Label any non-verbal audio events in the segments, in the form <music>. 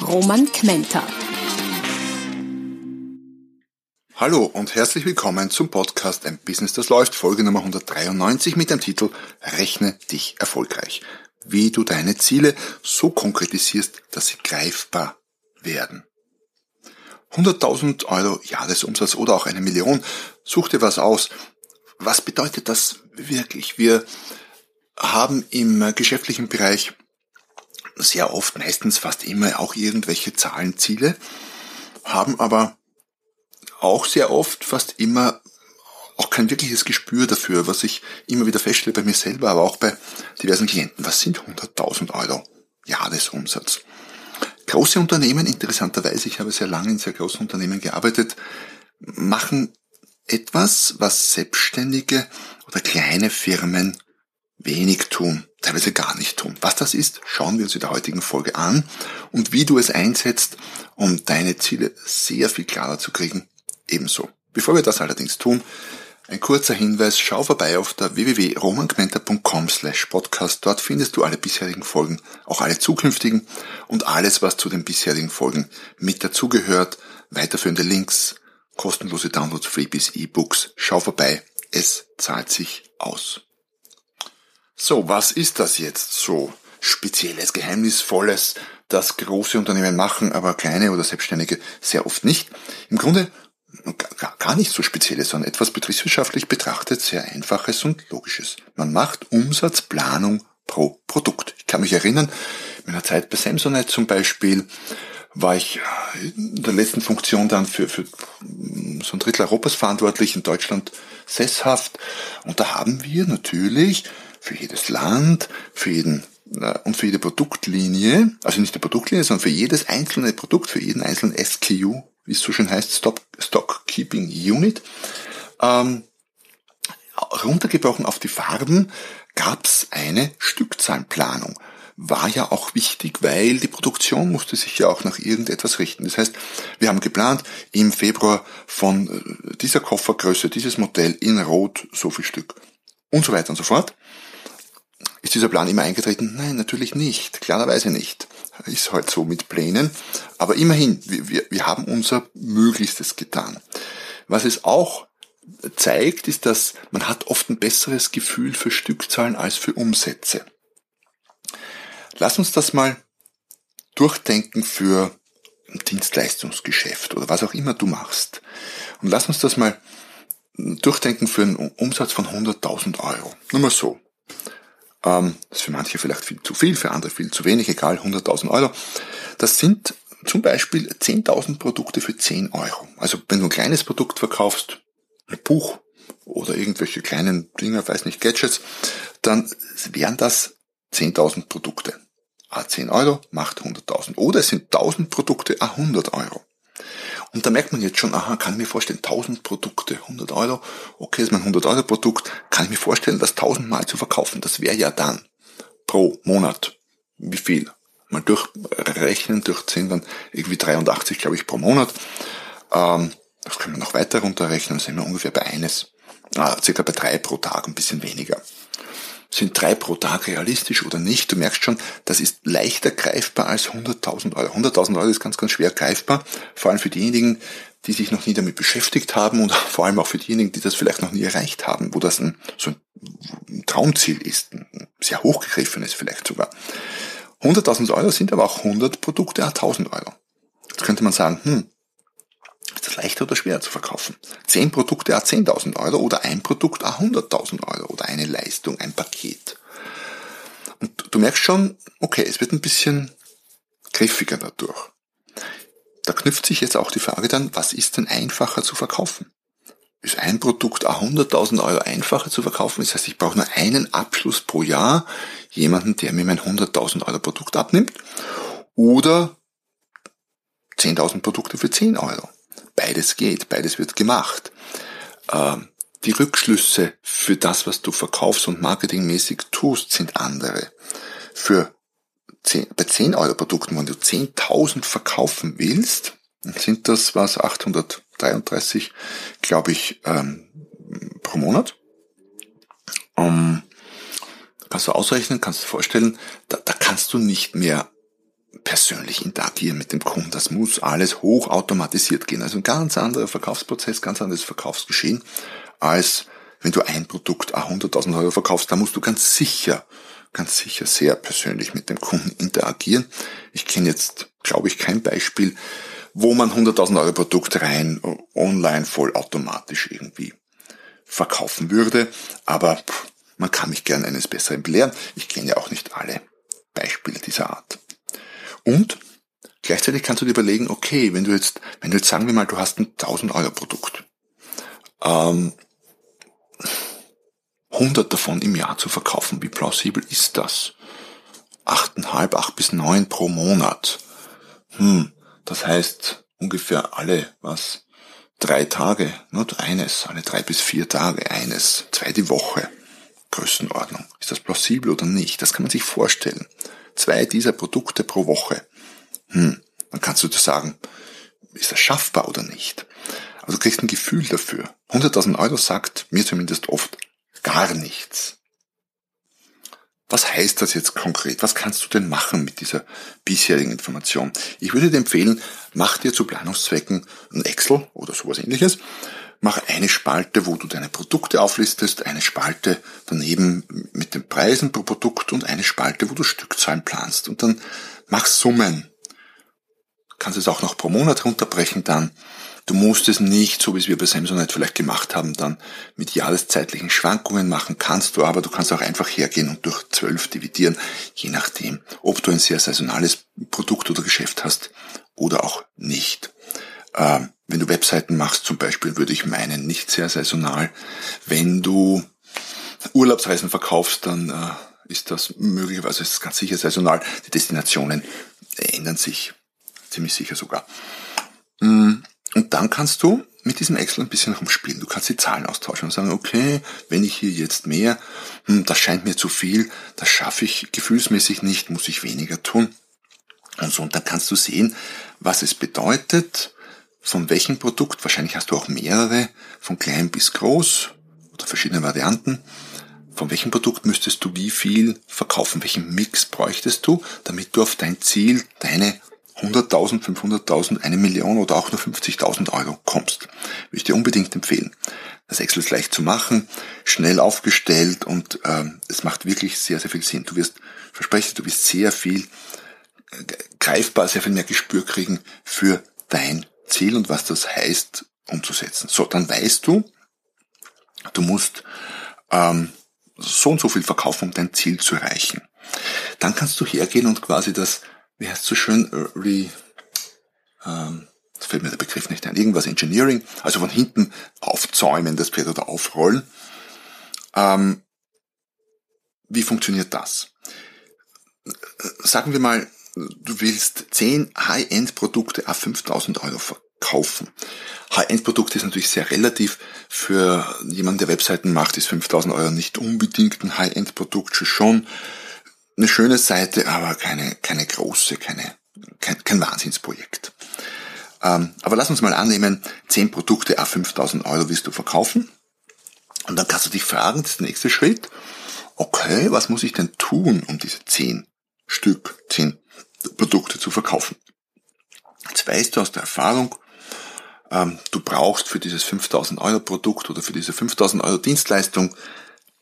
Roman Kmenter. Hallo und herzlich willkommen zum Podcast Ein Business, das läuft, Folge Nummer 193 mit dem Titel Rechne dich erfolgreich. Wie du deine Ziele so konkretisierst, dass sie greifbar werden. 100.000 Euro Jahresumsatz oder auch eine Million. Such dir was aus. Was bedeutet das wirklich? Wir haben im geschäftlichen Bereich sehr oft, meistens fast immer auch irgendwelche Zahlenziele, haben aber auch sehr oft, fast immer auch kein wirkliches Gespür dafür, was ich immer wieder feststelle bei mir selber, aber auch bei diversen Klienten. Was sind 100.000 Euro Jahresumsatz? Große Unternehmen, interessanterweise, ich habe sehr lange in sehr großen Unternehmen gearbeitet, machen etwas, was Selbstständige oder kleine Firmen wenig tun, teilweise gar nicht tun. Was das ist, schauen wir uns in der heutigen Folge an und wie du es einsetzt, um deine Ziele sehr viel klarer zu kriegen, ebenso. Bevor wir das allerdings tun, ein kurzer Hinweis, schau vorbei auf der www.romangmenta.com slash podcast. Dort findest du alle bisherigen Folgen, auch alle zukünftigen und alles, was zu den bisherigen Folgen mit dazugehört. Weiterführende Links, kostenlose Downloads, Freebies, E-Books. Schau vorbei, es zahlt sich aus. So, was ist das jetzt so spezielles, geheimnisvolles, das große Unternehmen machen, aber kleine oder Selbstständige sehr oft nicht? Im Grunde gar nicht so spezielles, sondern etwas betriebswirtschaftlich betrachtet sehr einfaches und logisches. Man macht Umsatzplanung pro Produkt. Ich kann mich erinnern, in meiner Zeit bei Samsonite zum Beispiel war ich in der letzten Funktion dann für, für so ein Drittel Europas verantwortlich, in Deutschland sesshaft. Und da haben wir natürlich für jedes Land, für jeden und für jede Produktlinie, also nicht die Produktlinie, sondern für jedes einzelne Produkt, für jeden einzelnen SKU, wie es so schön heißt, Stock, Stock Keeping Unit. Ähm, runtergebrochen auf die Farben gab's eine Stückzahlenplanung. War ja auch wichtig, weil die Produktion musste sich ja auch nach irgendetwas richten. Das heißt, wir haben geplant, im Februar von äh, dieser Koffergröße, dieses Modell in Rot so viel Stück und so weiter und so fort. Ist dieser Plan immer eingetreten? Nein, natürlich nicht. Klarerweise nicht. Ist halt so mit Plänen. Aber immerhin, wir, wir, haben unser Möglichstes getan. Was es auch zeigt, ist, dass man hat oft ein besseres Gefühl für Stückzahlen als für Umsätze. Lass uns das mal durchdenken für ein Dienstleistungsgeschäft oder was auch immer du machst. Und lass uns das mal durchdenken für einen Umsatz von 100.000 Euro. Nur mal so. Ähm, das ist für manche vielleicht viel zu viel, für andere viel zu wenig, egal, 100.000 Euro. Das sind zum Beispiel 10.000 Produkte für 10 Euro. Also wenn du ein kleines Produkt verkaufst, ein Buch oder irgendwelche kleinen Dinger, weiß nicht, Gadgets, dann wären das 10.000 Produkte. A 10 Euro macht 100.000. Oder es sind 1.000 Produkte a 100 Euro. Und da merkt man jetzt schon, aha, kann ich mir vorstellen, 1000 Produkte, 100 Euro, okay, ist mein 100 Euro Produkt, kann ich mir vorstellen, das 1000 Mal zu verkaufen. Das wäre ja dann pro Monat, wie viel? Mal durchrechnen, durchziehen, dann irgendwie 83, glaube ich, pro Monat. Ähm, das können wir noch weiter runterrechnen, sind wir ungefähr bei eines, ah, circa bei drei pro Tag, ein bisschen weniger. Sind drei pro Tag realistisch oder nicht? Du merkst schon, das ist leichter greifbar als 100.000 Euro. 100.000 Euro ist ganz, ganz schwer greifbar, vor allem für diejenigen, die sich noch nie damit beschäftigt haben und <laughs> vor allem auch für diejenigen, die das vielleicht noch nie erreicht haben, wo das ein, so ein Traumziel ist, ein sehr hochgegriffenes vielleicht sogar. 100.000 Euro sind aber auch 100 Produkte, 1.000 Euro. Jetzt könnte man sagen, hm, ist das leichter oder schwerer zu verkaufen? Zehn Produkte a 10.000 Euro oder ein Produkt a 100.000 Euro oder eine Leistung, ein Paket. Und du merkst schon, okay, es wird ein bisschen griffiger dadurch. Da knüpft sich jetzt auch die Frage dann, was ist denn einfacher zu verkaufen? Ist ein Produkt a 100.000 Euro einfacher zu verkaufen? Das heißt, ich brauche nur einen Abschluss pro Jahr, jemanden, der mir mein 100.000 Euro Produkt abnimmt. Oder 10.000 Produkte für 10 Euro. Beides geht, beides wird gemacht. Ähm, die Rückschlüsse für das, was du verkaufst und marketingmäßig tust, sind andere. Für 10, bei 10 Euro Produkten, wenn du 10.000 verkaufen willst, sind das was 833, glaube ich, ähm, pro Monat. Um, kannst du ausrechnen, kannst du vorstellen, da, da kannst du nicht mehr persönlich interagieren mit dem Kunden. Das muss alles hochautomatisiert gehen. Also ein ganz anderer Verkaufsprozess, ganz anderes Verkaufsgeschehen, als wenn du ein Produkt 100.000 Euro verkaufst. Da musst du ganz sicher, ganz sicher sehr persönlich mit dem Kunden interagieren. Ich kenne jetzt, glaube ich, kein Beispiel, wo man 100.000 Euro Produkt rein online vollautomatisch irgendwie verkaufen würde. Aber man kann mich gern eines Besseren belehren. Ich kenne ja auch nicht alle Beispiele dieser Art. Und gleichzeitig kannst du dir überlegen, okay, wenn du jetzt, wenn du jetzt sagen wir mal, du hast ein 1000 Euro Produkt, ähm, 100 davon im Jahr zu verkaufen, wie plausibel ist das? 8,5, 8 bis 9 pro Monat. Hm, das heißt ungefähr alle, was, drei Tage, not eines, alle drei bis vier Tage eines, zwei die Woche. Größenordnung. Ist das plausibel oder nicht? Das kann man sich vorstellen zwei dieser Produkte pro Woche. Hm, dann kannst du dir sagen, ist das schaffbar oder nicht? Also du kriegst ein Gefühl dafür. 100.000 Euro sagt mir zumindest oft gar nichts. Was heißt das jetzt konkret? Was kannst du denn machen mit dieser bisherigen Information? Ich würde dir empfehlen, mach dir zu Planungszwecken ein Excel oder sowas ähnliches mach eine Spalte, wo du deine Produkte auflistest, eine Spalte daneben mit den Preisen pro Produkt und eine Spalte, wo du Stückzahlen planst. Und dann mach Summen. Du kannst es auch noch pro Monat runterbrechen dann. Du musst es nicht, so wie es wir bei Samsonite vielleicht gemacht haben, dann mit jahreszeitlichen Schwankungen machen kannst du, aber du kannst auch einfach hergehen und durch zwölf dividieren, je nachdem, ob du ein sehr saisonales Produkt oder Geschäft hast oder auch nicht. Ähm, wenn du Webseiten machst zum Beispiel, würde ich meinen, nicht sehr saisonal. Wenn du Urlaubsreisen verkaufst, dann äh, ist das möglicherweise, ist ganz sicher saisonal. Die Destinationen ändern sich, ziemlich sicher sogar. Mm, und dann kannst du mit diesem Excel ein bisschen rumspielen. Du kannst die Zahlen austauschen und sagen, okay, wenn ich hier jetzt mehr, hm, das scheint mir zu viel, das schaffe ich gefühlsmäßig nicht, muss ich weniger tun. Und so, und dann kannst du sehen, was es bedeutet, von welchem Produkt, wahrscheinlich hast du auch mehrere, von klein bis groß oder verschiedene Varianten, von welchem Produkt müsstest du wie viel verkaufen, welchen Mix bräuchtest du, damit du auf dein Ziel, deine 100.000, 500.000, eine Million oder auch nur 50.000 Euro kommst. Würde ich dir unbedingt empfehlen. Das Excel ist leicht zu machen, schnell aufgestellt und ähm, es macht wirklich sehr, sehr viel Sinn. Du wirst, verspreche, du wirst sehr viel äh, greifbar, sehr viel mehr Gespür kriegen für dein Ziel und was das heißt umzusetzen. So, dann weißt du, du musst ähm, so und so viel verkaufen, um dein Ziel zu erreichen. Dann kannst du hergehen und quasi das, wie heißt es so schön, äh, re, ähm, das fällt mir der Begriff nicht ein, irgendwas Engineering, also von hinten aufzäumen, das Pferd oder aufrollen. Ähm, wie funktioniert das? Sagen wir mal, du willst 10 High-End-Produkte auf 5000 Euro verkaufen. High-End-Produkt ist natürlich sehr relativ. Für jemanden, der Webseiten macht, ist 5000 Euro nicht unbedingt ein High-End-Produkt schon eine schöne Seite, aber keine, keine große, keine, kein, kein Wahnsinnsprojekt. Ähm, aber lass uns mal annehmen, 10 Produkte auf 5000 Euro willst du verkaufen. Und dann kannst du dich fragen, das ist der nächste Schritt, okay, was muss ich denn tun, um diese 10 Stück, 10 Produkte zu verkaufen. Jetzt weißt du aus der Erfahrung, ähm, du brauchst für dieses 5000 Euro Produkt oder für diese 5000 Euro Dienstleistung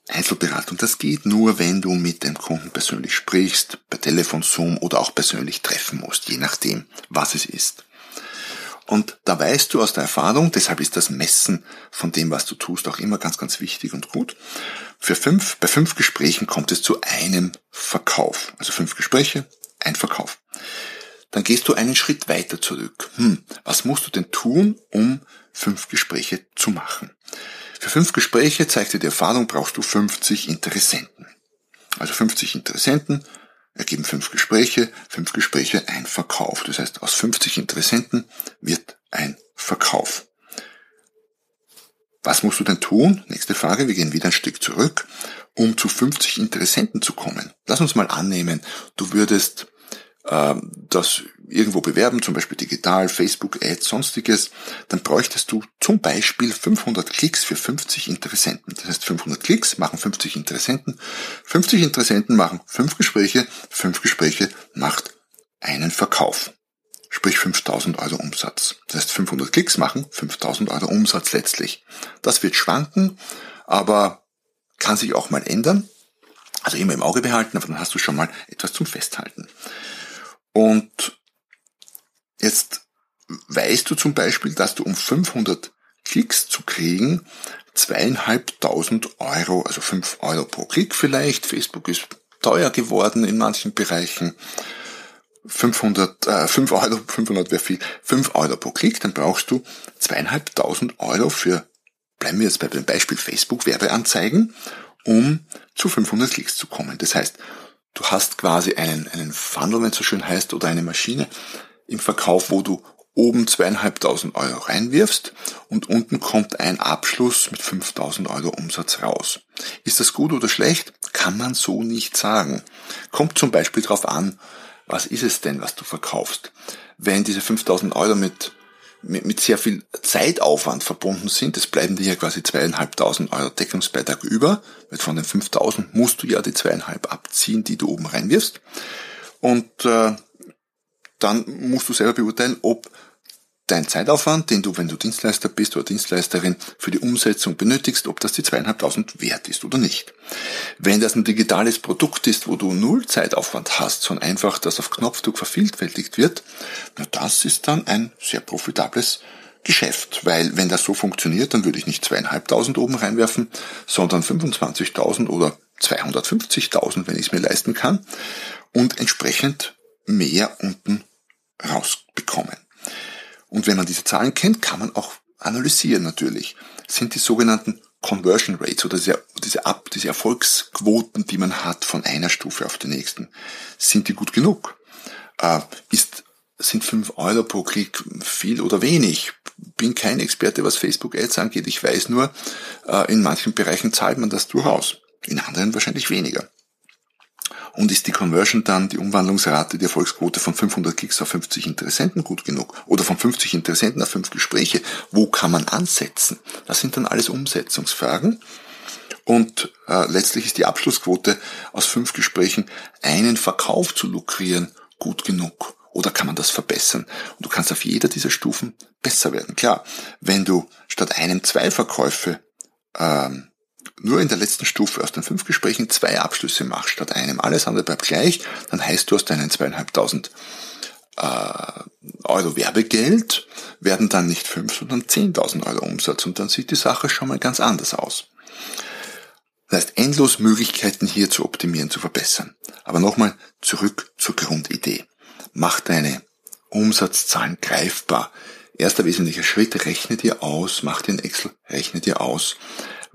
Einzelberatung. Das geht nur, wenn du mit dem Kunden persönlich sprichst, per Telefon, Zoom oder auch persönlich treffen musst, je nachdem, was es ist. Und da weißt du aus der Erfahrung, deshalb ist das Messen von dem, was du tust, auch immer ganz, ganz wichtig und gut. Für fünf, bei fünf Gesprächen kommt es zu einem Verkauf. Also fünf Gespräche, ein Verkauf. Dann gehst du einen Schritt weiter zurück. Hm, was musst du denn tun, um fünf Gespräche zu machen? Für fünf Gespräche, zeigt dir die Erfahrung, brauchst du 50 Interessenten. Also 50 Interessenten, ergeben fünf Gespräche, fünf Gespräche, ein Verkauf. Das heißt, aus 50 Interessenten wird ein Verkauf. Was musst du denn tun? Nächste Frage, wir gehen wieder ein Stück zurück, um zu 50 Interessenten zu kommen. Lass uns mal annehmen, du würdest das irgendwo bewerben, zum Beispiel digital, Facebook, Ads, sonstiges, dann bräuchtest du zum Beispiel 500 Klicks für 50 Interessenten. Das heißt, 500 Klicks machen 50 Interessenten, 50 Interessenten machen 5 Gespräche, 5 Gespräche macht einen Verkauf. Sprich 5000 Euro Umsatz. Das heißt, 500 Klicks machen 5000 Euro Umsatz letztlich. Das wird schwanken, aber kann sich auch mal ändern. Also immer im Auge behalten, aber dann hast du schon mal etwas zum Festhalten. Und jetzt weißt du zum Beispiel, dass du um 500 Klicks zu kriegen, zweieinhalbtausend Euro, also fünf Euro pro Klick vielleicht, Facebook ist teuer geworden in manchen Bereichen, 500, äh, 5 Euro, 500 wäre viel, 5 Euro pro Klick, dann brauchst du zweieinhalbtausend Euro für, bleiben wir jetzt bei dem Beispiel Facebook Werbeanzeigen, um zu 500 Klicks zu kommen. Das heißt, Du hast quasi einen, einen Funnel, wenn es so schön heißt, oder eine Maschine im Verkauf, wo du oben zweieinhalbtausend Euro reinwirfst und unten kommt ein Abschluss mit 5000 Euro Umsatz raus. Ist das gut oder schlecht? Kann man so nicht sagen. Kommt zum Beispiel darauf an, was ist es denn, was du verkaufst. Wenn diese 5000 Euro mit mit, mit sehr viel Zeitaufwand verbunden sind. Es bleiben dir ja quasi zweieinhalbtausend Euro Deckungsbeitrag über, weil von den 5000 musst du ja die zweieinhalb abziehen, die du oben reinwirfst. Und äh, dann musst du selber beurteilen, ob dein Zeitaufwand, den du, wenn du Dienstleister bist oder Dienstleisterin, für die Umsetzung benötigst, ob das die zweieinhalbtausend wert ist oder nicht. Wenn das ein digitales Produkt ist, wo du null Zeitaufwand hast, sondern einfach das auf Knopfdruck vervielfältigt wird, na das ist dann ein sehr profitables Geschäft, weil wenn das so funktioniert, dann würde ich nicht zweieinhalbtausend oben reinwerfen, sondern 25.000 oder 250.000, wenn ich es mir leisten kann, und entsprechend mehr unten rausbekommen. Und wenn man diese Zahlen kennt, kann man auch analysieren natürlich. Sind die sogenannten Conversion Rates oder diese, Ab, diese Erfolgsquoten, die man hat von einer Stufe auf die nächsten, sind die gut genug? Äh, ist, sind fünf Euro pro Klick viel oder wenig? Bin kein Experte, was Facebook Ads angeht. Ich weiß nur, äh, in manchen Bereichen zahlt man das durchaus. In anderen wahrscheinlich weniger. Und ist die Conversion dann, die Umwandlungsrate, die Erfolgsquote von 500 Klicks auf 50 Interessenten gut genug? Oder von 50 Interessenten auf 5 Gespräche? Wo kann man ansetzen? Das sind dann alles Umsetzungsfragen. Und äh, letztlich ist die Abschlussquote aus 5 Gesprächen, einen Verkauf zu lukrieren, gut genug. Oder kann man das verbessern? Und du kannst auf jeder dieser Stufen besser werden. Klar, wenn du statt einem zwei Verkäufe ähm, nur in der letzten Stufe aus den fünf Gesprächen zwei Abschlüsse machst statt einem, alles andere bleibt gleich, dann heißt du aus deinen zweieinhalbtausend äh, Euro Werbegeld werden dann nicht fünf, sondern zehntausend Euro Umsatz und dann sieht die Sache schon mal ganz anders aus. Das heißt, endlos Möglichkeiten hier zu optimieren, zu verbessern. Aber nochmal zurück zur Grundidee. Mach deine Umsatzzahlen greifbar. Erster wesentlicher Schritt, rechne dir aus, mach den Excel, rechne dir aus,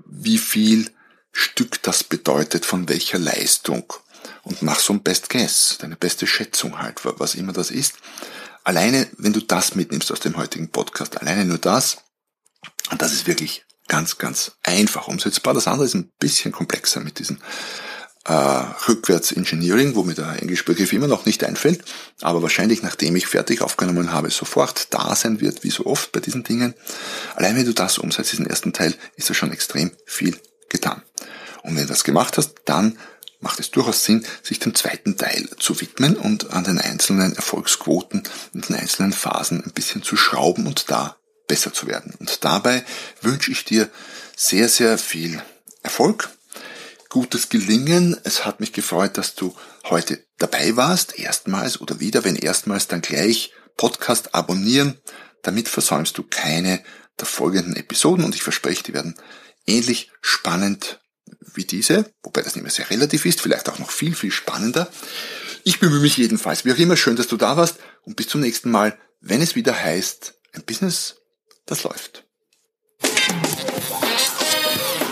wie viel Stück das bedeutet, von welcher Leistung. Und mach so ein Best Guess, deine beste Schätzung halt, was immer das ist. Alleine, wenn du das mitnimmst aus dem heutigen Podcast, alleine nur das, und das ist wirklich ganz, ganz einfach umsetzbar. Das andere ist ein bisschen komplexer mit diesen äh, rückwärts Engineering, wo mir der englische immer noch nicht einfällt, aber wahrscheinlich nachdem ich fertig aufgenommen habe, sofort da sein wird, wie so oft bei diesen Dingen. Allein wenn du das umsetzt, diesen ersten Teil, ist da schon extrem viel getan. Und wenn du das gemacht hast, dann macht es durchaus Sinn, sich dem zweiten Teil zu widmen und an den einzelnen Erfolgsquoten in den einzelnen Phasen ein bisschen zu schrauben und da besser zu werden. Und dabei wünsche ich dir sehr, sehr viel Erfolg gutes Gelingen. Es hat mich gefreut, dass du heute dabei warst, erstmals oder wieder, wenn erstmals, dann gleich Podcast abonnieren. Damit versäumst du keine der folgenden Episoden und ich verspreche, die werden ähnlich spannend wie diese, wobei das nicht mehr sehr relativ ist, vielleicht auch noch viel, viel spannender. Ich bemühe mich jedenfalls. Wie auch immer, schön, dass du da warst und bis zum nächsten Mal, wenn es wieder heißt, ein Business, das läuft.